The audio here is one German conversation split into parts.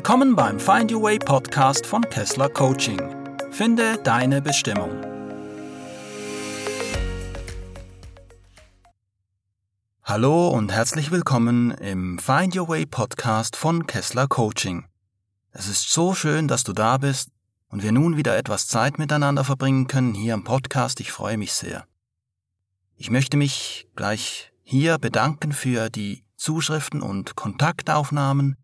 Willkommen beim Find Your Way Podcast von Kessler Coaching. Finde deine Bestimmung. Hallo und herzlich willkommen im Find Your Way Podcast von Kessler Coaching. Es ist so schön, dass du da bist und wir nun wieder etwas Zeit miteinander verbringen können hier im Podcast. Ich freue mich sehr. Ich möchte mich gleich hier bedanken für die Zuschriften und Kontaktaufnahmen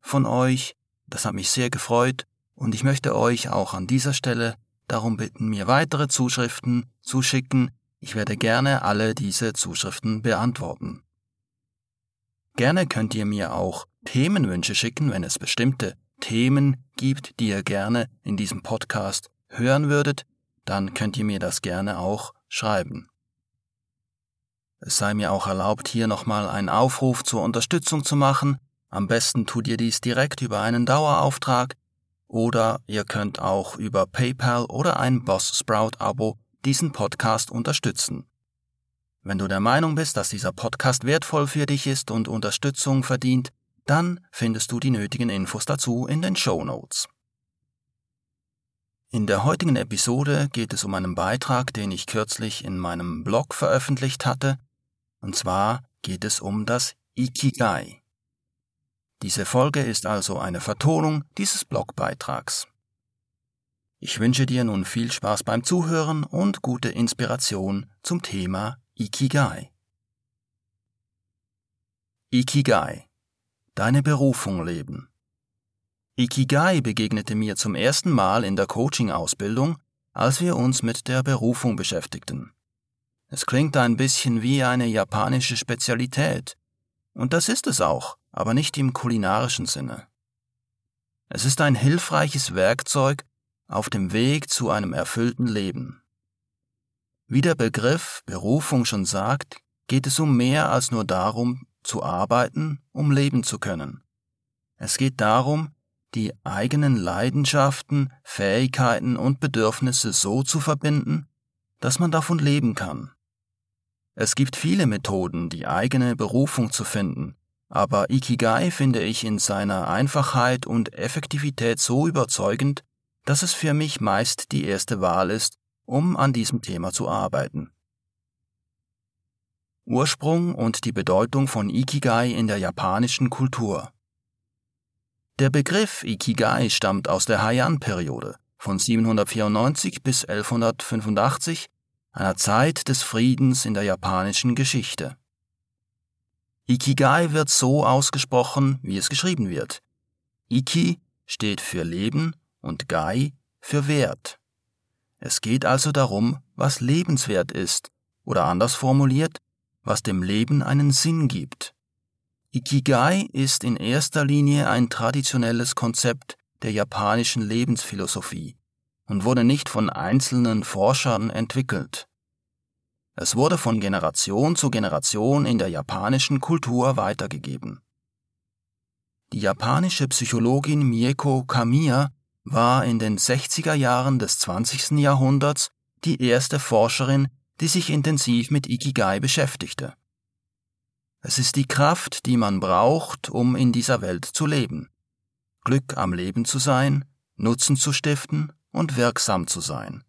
von euch. Das hat mich sehr gefreut und ich möchte euch auch an dieser Stelle darum bitten, mir weitere Zuschriften zu schicken. Ich werde gerne alle diese Zuschriften beantworten. Gerne könnt ihr mir auch Themenwünsche schicken, wenn es bestimmte Themen gibt, die ihr gerne in diesem Podcast hören würdet, dann könnt ihr mir das gerne auch schreiben. Es sei mir auch erlaubt, hier nochmal einen Aufruf zur Unterstützung zu machen. Am besten tut ihr dies direkt über einen Dauerauftrag oder ihr könnt auch über PayPal oder ein Boss Sprout Abo diesen Podcast unterstützen. Wenn du der Meinung bist, dass dieser Podcast wertvoll für dich ist und Unterstützung verdient, dann findest du die nötigen Infos dazu in den Show Notes. In der heutigen Episode geht es um einen Beitrag, den ich kürzlich in meinem Blog veröffentlicht hatte, und zwar geht es um das Ikigai. Diese Folge ist also eine Vertonung dieses Blogbeitrags. Ich wünsche dir nun viel Spaß beim Zuhören und gute Inspiration zum Thema Ikigai. Ikigai. Deine Berufung leben. Ikigai begegnete mir zum ersten Mal in der Coaching-Ausbildung, als wir uns mit der Berufung beschäftigten. Es klingt ein bisschen wie eine japanische Spezialität, und das ist es auch, aber nicht im kulinarischen Sinne. Es ist ein hilfreiches Werkzeug auf dem Weg zu einem erfüllten Leben. Wie der Begriff Berufung schon sagt, geht es um mehr als nur darum, zu arbeiten, um leben zu können. Es geht darum, die eigenen Leidenschaften, Fähigkeiten und Bedürfnisse so zu verbinden, dass man davon leben kann. Es gibt viele Methoden, die eigene Berufung zu finden, aber Ikigai finde ich in seiner Einfachheit und Effektivität so überzeugend, dass es für mich meist die erste Wahl ist, um an diesem Thema zu arbeiten. Ursprung und die Bedeutung von Ikigai in der japanischen Kultur. Der Begriff Ikigai stammt aus der Heian-Periode von 794 bis 1185, einer Zeit des Friedens in der japanischen Geschichte. Ikigai wird so ausgesprochen, wie es geschrieben wird. Iki steht für Leben und Gai für Wert. Es geht also darum, was lebenswert ist, oder anders formuliert, was dem Leben einen Sinn gibt. Ikigai ist in erster Linie ein traditionelles Konzept der japanischen Lebensphilosophie und wurde nicht von einzelnen Forschern entwickelt. Es wurde von Generation zu Generation in der japanischen Kultur weitergegeben. Die japanische Psychologin Mieko Kamiya war in den 60er Jahren des 20. Jahrhunderts die erste Forscherin, die sich intensiv mit Ikigai beschäftigte. Es ist die Kraft, die man braucht, um in dieser Welt zu leben. Glück am Leben zu sein, Nutzen zu stiften und wirksam zu sein.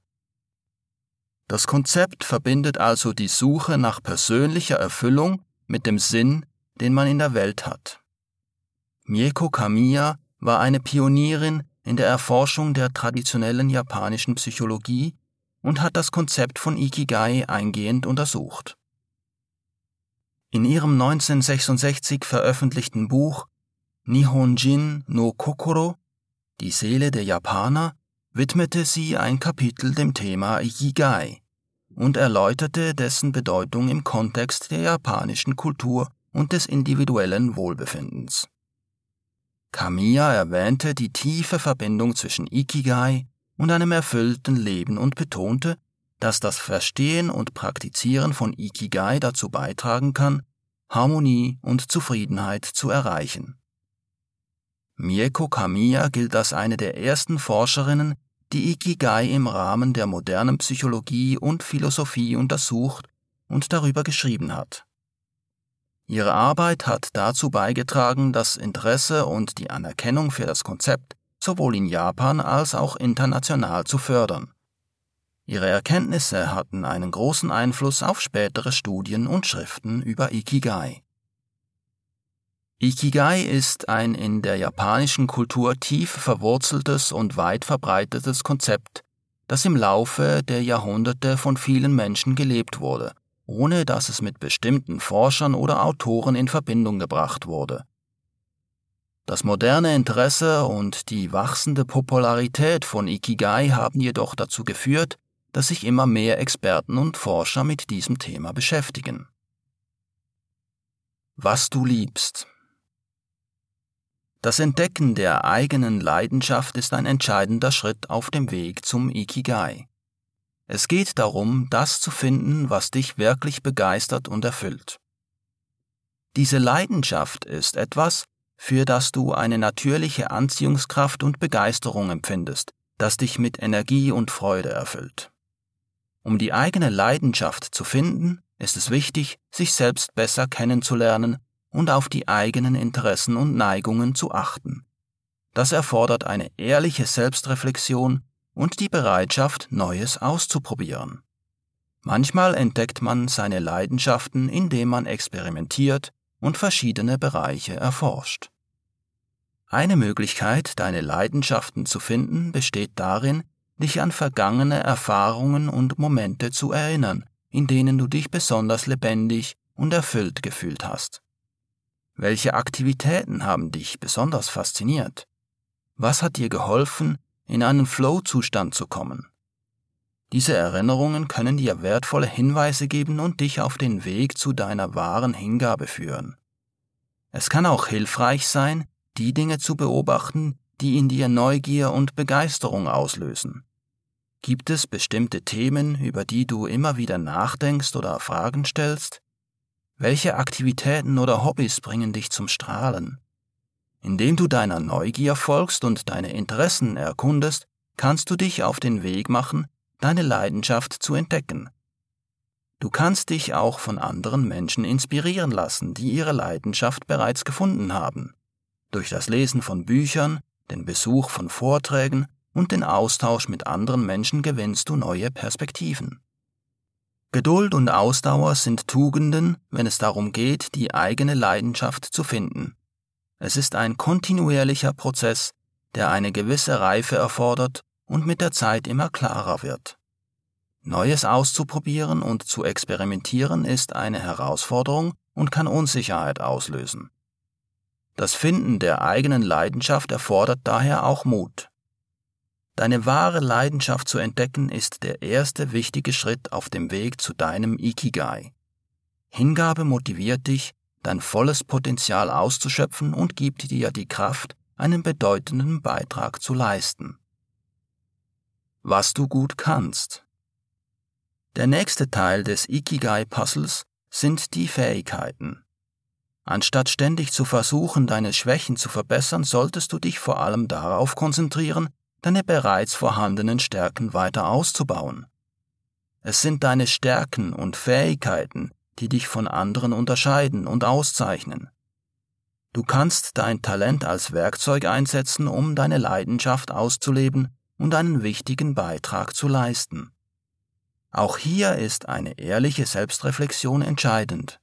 Das Konzept verbindet also die Suche nach persönlicher Erfüllung mit dem Sinn, den man in der Welt hat. Mieko Kamiya war eine Pionierin in der Erforschung der traditionellen japanischen Psychologie und hat das Konzept von Ikigai eingehend untersucht. In ihrem 1966 veröffentlichten Buch Nihonjin no Kokoro, die Seele der Japaner, widmete sie ein Kapitel dem Thema Ikigai und erläuterte dessen Bedeutung im Kontext der japanischen Kultur und des individuellen Wohlbefindens. Kamiya erwähnte die tiefe Verbindung zwischen Ikigai und einem erfüllten Leben und betonte, dass das Verstehen und Praktizieren von Ikigai dazu beitragen kann, Harmonie und Zufriedenheit zu erreichen. Mieko Kamiya gilt als eine der ersten Forscherinnen, die Ikigai im Rahmen der modernen Psychologie und Philosophie untersucht und darüber geschrieben hat. Ihre Arbeit hat dazu beigetragen, das Interesse und die Anerkennung für das Konzept sowohl in Japan als auch international zu fördern. Ihre Erkenntnisse hatten einen großen Einfluss auf spätere Studien und Schriften über Ikigai. Ikigai ist ein in der japanischen Kultur tief verwurzeltes und weit verbreitetes Konzept, das im Laufe der Jahrhunderte von vielen Menschen gelebt wurde, ohne dass es mit bestimmten Forschern oder Autoren in Verbindung gebracht wurde. Das moderne Interesse und die wachsende Popularität von Ikigai haben jedoch dazu geführt, dass sich immer mehr Experten und Forscher mit diesem Thema beschäftigen. Was du liebst das Entdecken der eigenen Leidenschaft ist ein entscheidender Schritt auf dem Weg zum Ikigai. Es geht darum, das zu finden, was dich wirklich begeistert und erfüllt. Diese Leidenschaft ist etwas, für das du eine natürliche Anziehungskraft und Begeisterung empfindest, das dich mit Energie und Freude erfüllt. Um die eigene Leidenschaft zu finden, ist es wichtig, sich selbst besser kennenzulernen und auf die eigenen Interessen und Neigungen zu achten. Das erfordert eine ehrliche Selbstreflexion und die Bereitschaft, Neues auszuprobieren. Manchmal entdeckt man seine Leidenschaften, indem man experimentiert und verschiedene Bereiche erforscht. Eine Möglichkeit, deine Leidenschaften zu finden, besteht darin, dich an vergangene Erfahrungen und Momente zu erinnern, in denen du dich besonders lebendig und erfüllt gefühlt hast. Welche Aktivitäten haben dich besonders fasziniert? Was hat dir geholfen, in einen Flow-Zustand zu kommen? Diese Erinnerungen können dir wertvolle Hinweise geben und dich auf den Weg zu deiner wahren Hingabe führen. Es kann auch hilfreich sein, die Dinge zu beobachten, die in dir Neugier und Begeisterung auslösen. Gibt es bestimmte Themen, über die du immer wieder nachdenkst oder Fragen stellst? Welche Aktivitäten oder Hobbys bringen dich zum Strahlen? Indem du deiner Neugier folgst und deine Interessen erkundest, kannst du dich auf den Weg machen, deine Leidenschaft zu entdecken. Du kannst dich auch von anderen Menschen inspirieren lassen, die ihre Leidenschaft bereits gefunden haben. Durch das Lesen von Büchern, den Besuch von Vorträgen und den Austausch mit anderen Menschen gewinnst du neue Perspektiven. Geduld und Ausdauer sind Tugenden, wenn es darum geht, die eigene Leidenschaft zu finden. Es ist ein kontinuierlicher Prozess, der eine gewisse Reife erfordert und mit der Zeit immer klarer wird. Neues auszuprobieren und zu experimentieren ist eine Herausforderung und kann Unsicherheit auslösen. Das Finden der eigenen Leidenschaft erfordert daher auch Mut. Deine wahre Leidenschaft zu entdecken ist der erste wichtige Schritt auf dem Weg zu deinem Ikigai. Hingabe motiviert dich, dein volles Potenzial auszuschöpfen und gibt dir die Kraft, einen bedeutenden Beitrag zu leisten. Was du gut kannst. Der nächste Teil des Ikigai-Puzzles sind die Fähigkeiten. Anstatt ständig zu versuchen, deine Schwächen zu verbessern, solltest du dich vor allem darauf konzentrieren, deine bereits vorhandenen Stärken weiter auszubauen. Es sind deine Stärken und Fähigkeiten, die dich von anderen unterscheiden und auszeichnen. Du kannst dein Talent als Werkzeug einsetzen, um deine Leidenschaft auszuleben und einen wichtigen Beitrag zu leisten. Auch hier ist eine ehrliche Selbstreflexion entscheidend.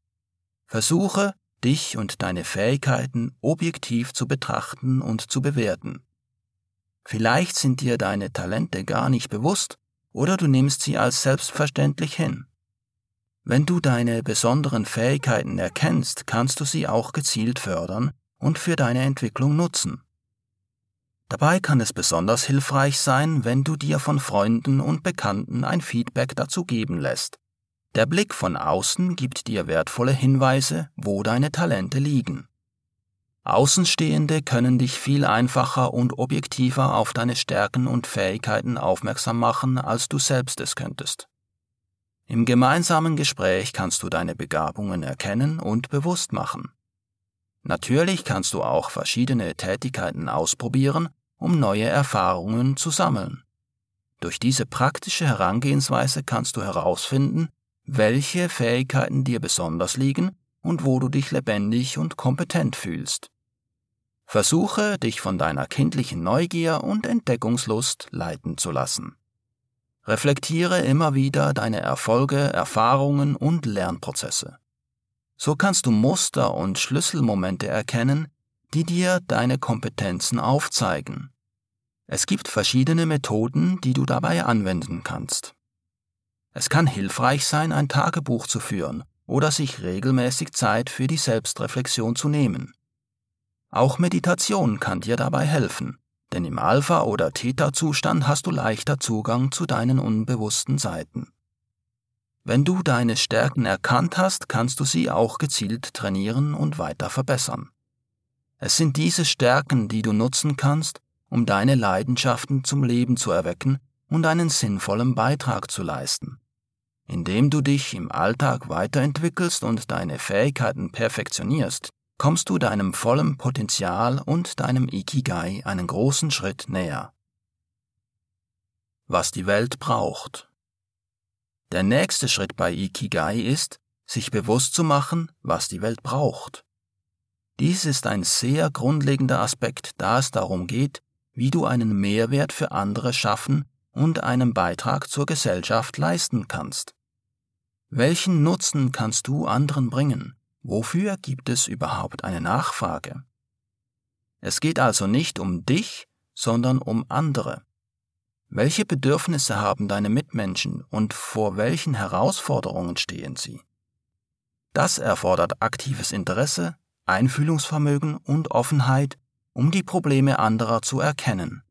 Versuche, dich und deine Fähigkeiten objektiv zu betrachten und zu bewerten. Vielleicht sind dir deine Talente gar nicht bewusst oder du nimmst sie als selbstverständlich hin. Wenn du deine besonderen Fähigkeiten erkennst, kannst du sie auch gezielt fördern und für deine Entwicklung nutzen. Dabei kann es besonders hilfreich sein, wenn du dir von Freunden und Bekannten ein Feedback dazu geben lässt. Der Blick von außen gibt dir wertvolle Hinweise, wo deine Talente liegen. Außenstehende können dich viel einfacher und objektiver auf deine Stärken und Fähigkeiten aufmerksam machen, als du selbst es könntest. Im gemeinsamen Gespräch kannst du deine Begabungen erkennen und bewusst machen. Natürlich kannst du auch verschiedene Tätigkeiten ausprobieren, um neue Erfahrungen zu sammeln. Durch diese praktische Herangehensweise kannst du herausfinden, welche Fähigkeiten dir besonders liegen und wo du dich lebendig und kompetent fühlst. Versuche, dich von deiner kindlichen Neugier und Entdeckungslust leiten zu lassen. Reflektiere immer wieder deine Erfolge, Erfahrungen und Lernprozesse. So kannst du Muster und Schlüsselmomente erkennen, die dir deine Kompetenzen aufzeigen. Es gibt verschiedene Methoden, die du dabei anwenden kannst. Es kann hilfreich sein, ein Tagebuch zu führen oder sich regelmäßig Zeit für die Selbstreflexion zu nehmen. Auch Meditation kann dir dabei helfen, denn im Alpha- oder Theta-Zustand hast du leichter Zugang zu deinen unbewussten Seiten. Wenn du deine Stärken erkannt hast, kannst du sie auch gezielt trainieren und weiter verbessern. Es sind diese Stärken, die du nutzen kannst, um deine Leidenschaften zum Leben zu erwecken und einen sinnvollen Beitrag zu leisten. Indem du dich im Alltag weiterentwickelst und deine Fähigkeiten perfektionierst, kommst du deinem vollen Potenzial und deinem Ikigai einen großen Schritt näher. Was die Welt braucht. Der nächste Schritt bei Ikigai ist, sich bewusst zu machen, was die Welt braucht. Dies ist ein sehr grundlegender Aspekt, da es darum geht, wie du einen Mehrwert für andere schaffen und einen Beitrag zur Gesellschaft leisten kannst. Welchen Nutzen kannst du anderen bringen? Wofür gibt es überhaupt eine Nachfrage? Es geht also nicht um dich, sondern um andere. Welche Bedürfnisse haben deine Mitmenschen und vor welchen Herausforderungen stehen sie? Das erfordert aktives Interesse, Einfühlungsvermögen und Offenheit, um die Probleme anderer zu erkennen.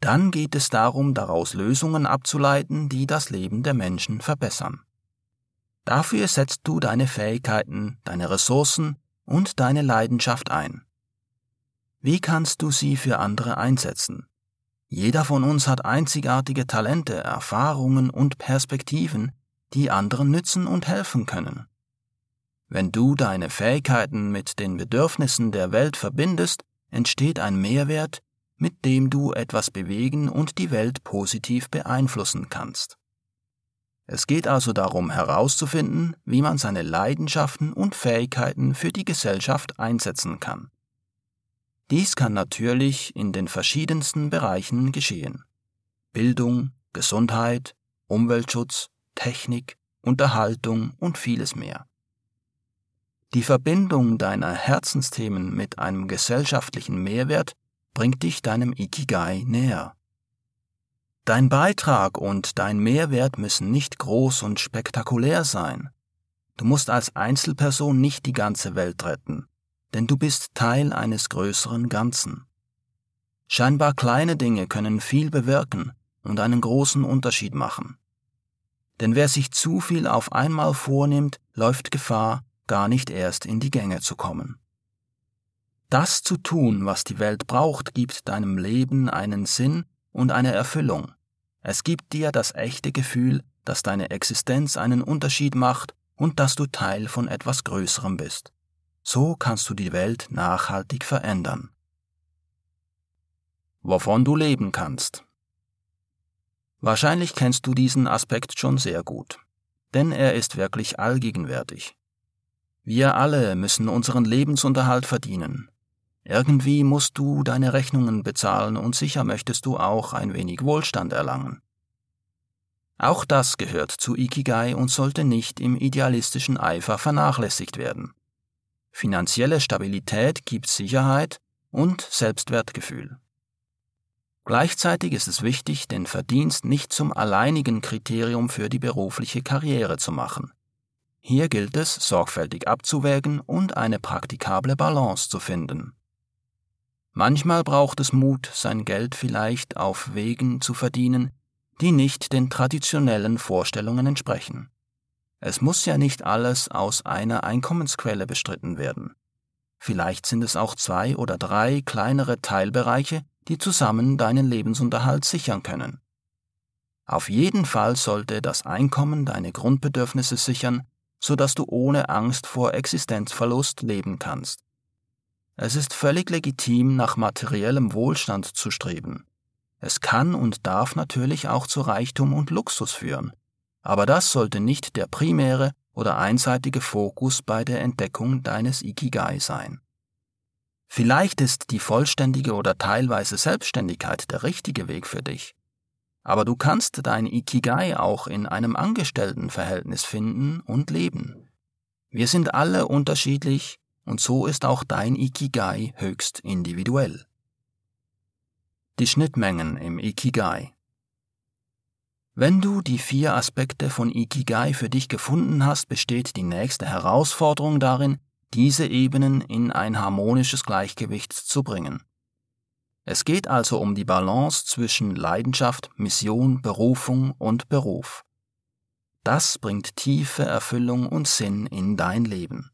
Dann geht es darum, daraus Lösungen abzuleiten, die das Leben der Menschen verbessern. Dafür setzt du deine Fähigkeiten, deine Ressourcen und deine Leidenschaft ein. Wie kannst du sie für andere einsetzen? Jeder von uns hat einzigartige Talente, Erfahrungen und Perspektiven, die anderen nützen und helfen können. Wenn du deine Fähigkeiten mit den Bedürfnissen der Welt verbindest, entsteht ein Mehrwert, mit dem du etwas bewegen und die Welt positiv beeinflussen kannst. Es geht also darum herauszufinden, wie man seine Leidenschaften und Fähigkeiten für die Gesellschaft einsetzen kann. Dies kann natürlich in den verschiedensten Bereichen geschehen. Bildung, Gesundheit, Umweltschutz, Technik, Unterhaltung und vieles mehr. Die Verbindung deiner Herzensthemen mit einem gesellschaftlichen Mehrwert bringt dich deinem Ikigai näher. Dein Beitrag und dein Mehrwert müssen nicht groß und spektakulär sein. Du musst als Einzelperson nicht die ganze Welt retten, denn du bist Teil eines größeren Ganzen. Scheinbar kleine Dinge können viel bewirken und einen großen Unterschied machen. Denn wer sich zu viel auf einmal vornimmt, läuft Gefahr, gar nicht erst in die Gänge zu kommen. Das zu tun, was die Welt braucht, gibt deinem Leben einen Sinn und eine Erfüllung. Es gibt dir das echte Gefühl, dass deine Existenz einen Unterschied macht und dass du Teil von etwas Größerem bist. So kannst du die Welt nachhaltig verändern. Wovon du leben kannst. Wahrscheinlich kennst du diesen Aspekt schon sehr gut, denn er ist wirklich allgegenwärtig. Wir alle müssen unseren Lebensunterhalt verdienen, irgendwie musst du deine Rechnungen bezahlen und sicher möchtest du auch ein wenig Wohlstand erlangen. Auch das gehört zu Ikigai und sollte nicht im idealistischen Eifer vernachlässigt werden. Finanzielle Stabilität gibt Sicherheit und Selbstwertgefühl. Gleichzeitig ist es wichtig, den Verdienst nicht zum alleinigen Kriterium für die berufliche Karriere zu machen. Hier gilt es, sorgfältig abzuwägen und eine praktikable Balance zu finden. Manchmal braucht es Mut, sein Geld vielleicht auf Wegen zu verdienen, die nicht den traditionellen Vorstellungen entsprechen. Es muss ja nicht alles aus einer Einkommensquelle bestritten werden. Vielleicht sind es auch zwei oder drei kleinere Teilbereiche, die zusammen deinen Lebensunterhalt sichern können. Auf jeden Fall sollte das Einkommen deine Grundbedürfnisse sichern, so dass du ohne Angst vor Existenzverlust leben kannst. Es ist völlig legitim, nach materiellem Wohlstand zu streben. Es kann und darf natürlich auch zu Reichtum und Luxus führen, aber das sollte nicht der primäre oder einseitige Fokus bei der Entdeckung deines Ikigai sein. Vielleicht ist die vollständige oder teilweise Selbstständigkeit der richtige Weg für dich. Aber du kannst dein Ikigai auch in einem Angestelltenverhältnis finden und leben. Wir sind alle unterschiedlich und so ist auch dein Ikigai höchst individuell. Die Schnittmengen im Ikigai Wenn du die vier Aspekte von Ikigai für dich gefunden hast, besteht die nächste Herausforderung darin, diese Ebenen in ein harmonisches Gleichgewicht zu bringen. Es geht also um die Balance zwischen Leidenschaft, Mission, Berufung und Beruf. Das bringt tiefe Erfüllung und Sinn in dein Leben.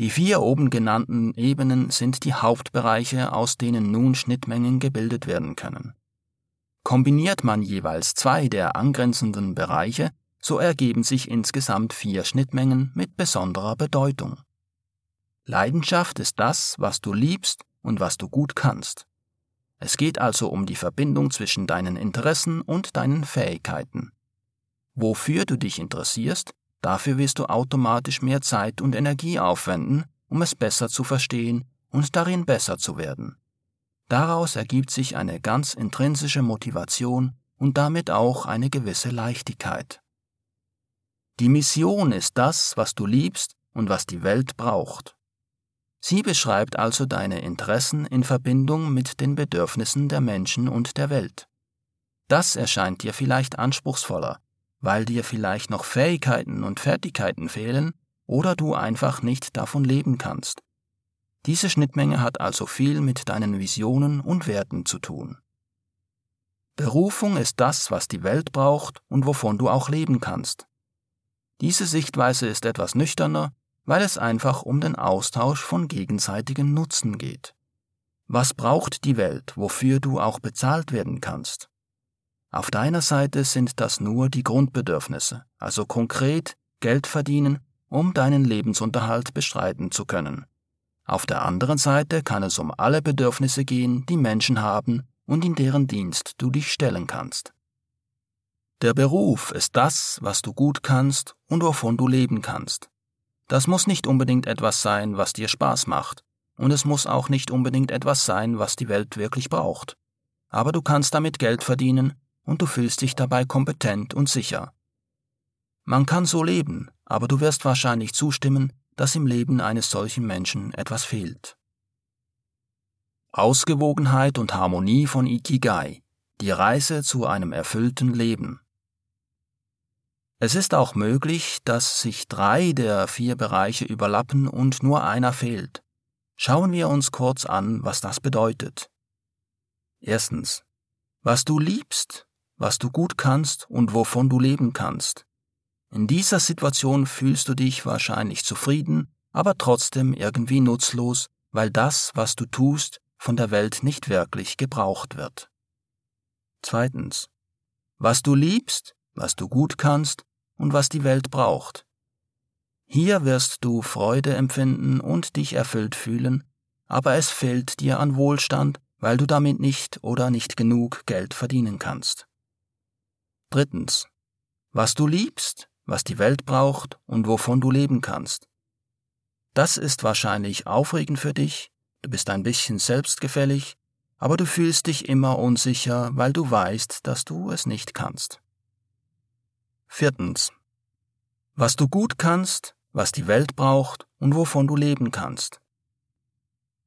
Die vier oben genannten Ebenen sind die Hauptbereiche, aus denen nun Schnittmengen gebildet werden können. Kombiniert man jeweils zwei der angrenzenden Bereiche, so ergeben sich insgesamt vier Schnittmengen mit besonderer Bedeutung. Leidenschaft ist das, was du liebst und was du gut kannst. Es geht also um die Verbindung zwischen deinen Interessen und deinen Fähigkeiten. Wofür du dich interessierst, dafür wirst du automatisch mehr Zeit und Energie aufwenden, um es besser zu verstehen und darin besser zu werden. Daraus ergibt sich eine ganz intrinsische Motivation und damit auch eine gewisse Leichtigkeit. Die Mission ist das, was du liebst und was die Welt braucht. Sie beschreibt also deine Interessen in Verbindung mit den Bedürfnissen der Menschen und der Welt. Das erscheint dir vielleicht anspruchsvoller, weil dir vielleicht noch Fähigkeiten und Fertigkeiten fehlen oder du einfach nicht davon leben kannst. Diese Schnittmenge hat also viel mit deinen Visionen und Werten zu tun. Berufung ist das, was die Welt braucht und wovon du auch leben kannst. Diese Sichtweise ist etwas nüchterner weil es einfach um den Austausch von gegenseitigem Nutzen geht. Was braucht die Welt, wofür du auch bezahlt werden kannst? Auf deiner Seite sind das nur die Grundbedürfnisse, also konkret Geld verdienen, um deinen Lebensunterhalt bestreiten zu können. Auf der anderen Seite kann es um alle Bedürfnisse gehen, die Menschen haben und in deren Dienst du dich stellen kannst. Der Beruf ist das, was du gut kannst und wovon du leben kannst. Das muss nicht unbedingt etwas sein, was dir Spaß macht, und es muss auch nicht unbedingt etwas sein, was die Welt wirklich braucht. Aber du kannst damit Geld verdienen und du fühlst dich dabei kompetent und sicher. Man kann so leben, aber du wirst wahrscheinlich zustimmen, dass im Leben eines solchen Menschen etwas fehlt. Ausgewogenheit und Harmonie von Ikigai, die Reise zu einem erfüllten Leben. Es ist auch möglich, dass sich drei der vier Bereiche überlappen und nur einer fehlt. Schauen wir uns kurz an, was das bedeutet. Erstens. Was du liebst, was du gut kannst und wovon du leben kannst. In dieser Situation fühlst du dich wahrscheinlich zufrieden, aber trotzdem irgendwie nutzlos, weil das, was du tust, von der Welt nicht wirklich gebraucht wird. Zweitens. Was du liebst, was du gut kannst und was die Welt braucht. Hier wirst du Freude empfinden und dich erfüllt fühlen, aber es fehlt dir an Wohlstand, weil du damit nicht oder nicht genug Geld verdienen kannst. Drittens. Was du liebst, was die Welt braucht und wovon du leben kannst. Das ist wahrscheinlich aufregend für dich, du bist ein bisschen selbstgefällig, aber du fühlst dich immer unsicher, weil du weißt, dass du es nicht kannst. Viertens. Was du gut kannst, was die Welt braucht und wovon du leben kannst.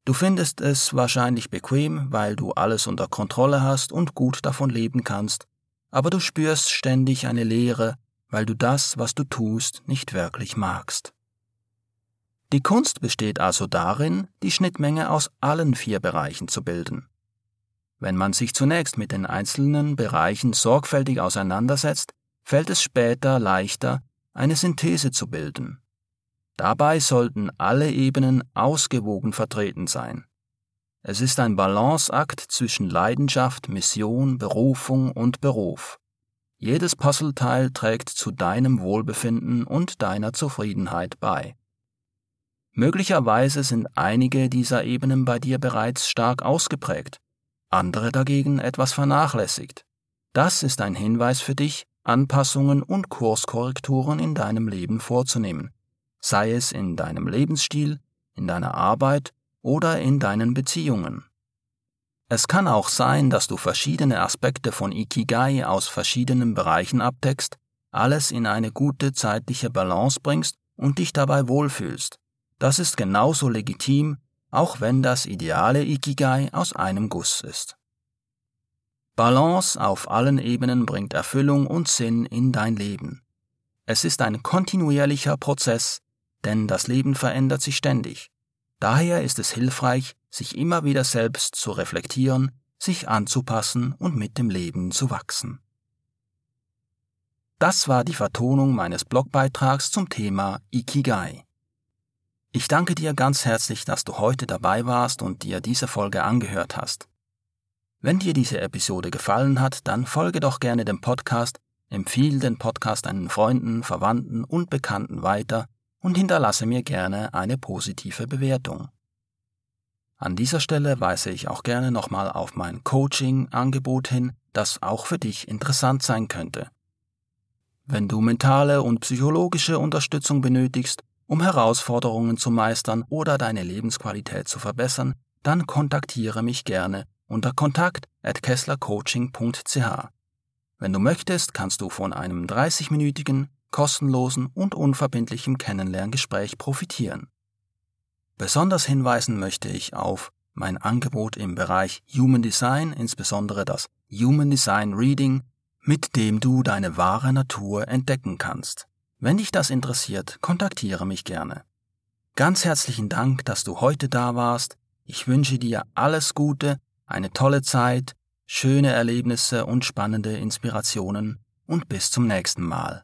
Du findest es wahrscheinlich bequem, weil du alles unter Kontrolle hast und gut davon leben kannst, aber du spürst ständig eine Leere, weil du das, was du tust, nicht wirklich magst. Die Kunst besteht also darin, die Schnittmenge aus allen vier Bereichen zu bilden. Wenn man sich zunächst mit den einzelnen Bereichen sorgfältig auseinandersetzt, fällt es später leichter, eine Synthese zu bilden. Dabei sollten alle Ebenen ausgewogen vertreten sein. Es ist ein Balanceakt zwischen Leidenschaft, Mission, Berufung und Beruf. Jedes Puzzleteil trägt zu deinem Wohlbefinden und deiner Zufriedenheit bei. Möglicherweise sind einige dieser Ebenen bei dir bereits stark ausgeprägt, andere dagegen etwas vernachlässigt. Das ist ein Hinweis für dich, Anpassungen und Kurskorrekturen in deinem Leben vorzunehmen, sei es in deinem Lebensstil, in deiner Arbeit oder in deinen Beziehungen. Es kann auch sein, dass du verschiedene Aspekte von Ikigai aus verschiedenen Bereichen abdeckst, alles in eine gute zeitliche Balance bringst und dich dabei wohlfühlst. Das ist genauso legitim, auch wenn das ideale Ikigai aus einem Guss ist. Balance auf allen Ebenen bringt Erfüllung und Sinn in dein Leben. Es ist ein kontinuierlicher Prozess, denn das Leben verändert sich ständig. Daher ist es hilfreich, sich immer wieder selbst zu reflektieren, sich anzupassen und mit dem Leben zu wachsen. Das war die Vertonung meines Blogbeitrags zum Thema Ikigai. Ich danke dir ganz herzlich, dass du heute dabei warst und dir diese Folge angehört hast. Wenn dir diese Episode gefallen hat, dann folge doch gerne dem Podcast, empfiehl den Podcast deinen Freunden, Verwandten und Bekannten weiter und hinterlasse mir gerne eine positive Bewertung. An dieser Stelle weise ich auch gerne nochmal auf mein Coaching-Angebot hin, das auch für dich interessant sein könnte. Wenn du mentale und psychologische Unterstützung benötigst, um Herausforderungen zu meistern oder deine Lebensqualität zu verbessern, dann kontaktiere mich gerne unter kontakt at kesslercoaching.ch. Wenn du möchtest, kannst du von einem 30-minütigen, kostenlosen und unverbindlichen Kennenlerngespräch profitieren. Besonders hinweisen möchte ich auf mein Angebot im Bereich Human Design, insbesondere das Human Design Reading, mit dem du deine wahre Natur entdecken kannst. Wenn dich das interessiert, kontaktiere mich gerne. Ganz herzlichen Dank, dass du heute da warst. Ich wünsche dir alles Gute eine tolle Zeit, schöne Erlebnisse und spannende Inspirationen und bis zum nächsten Mal.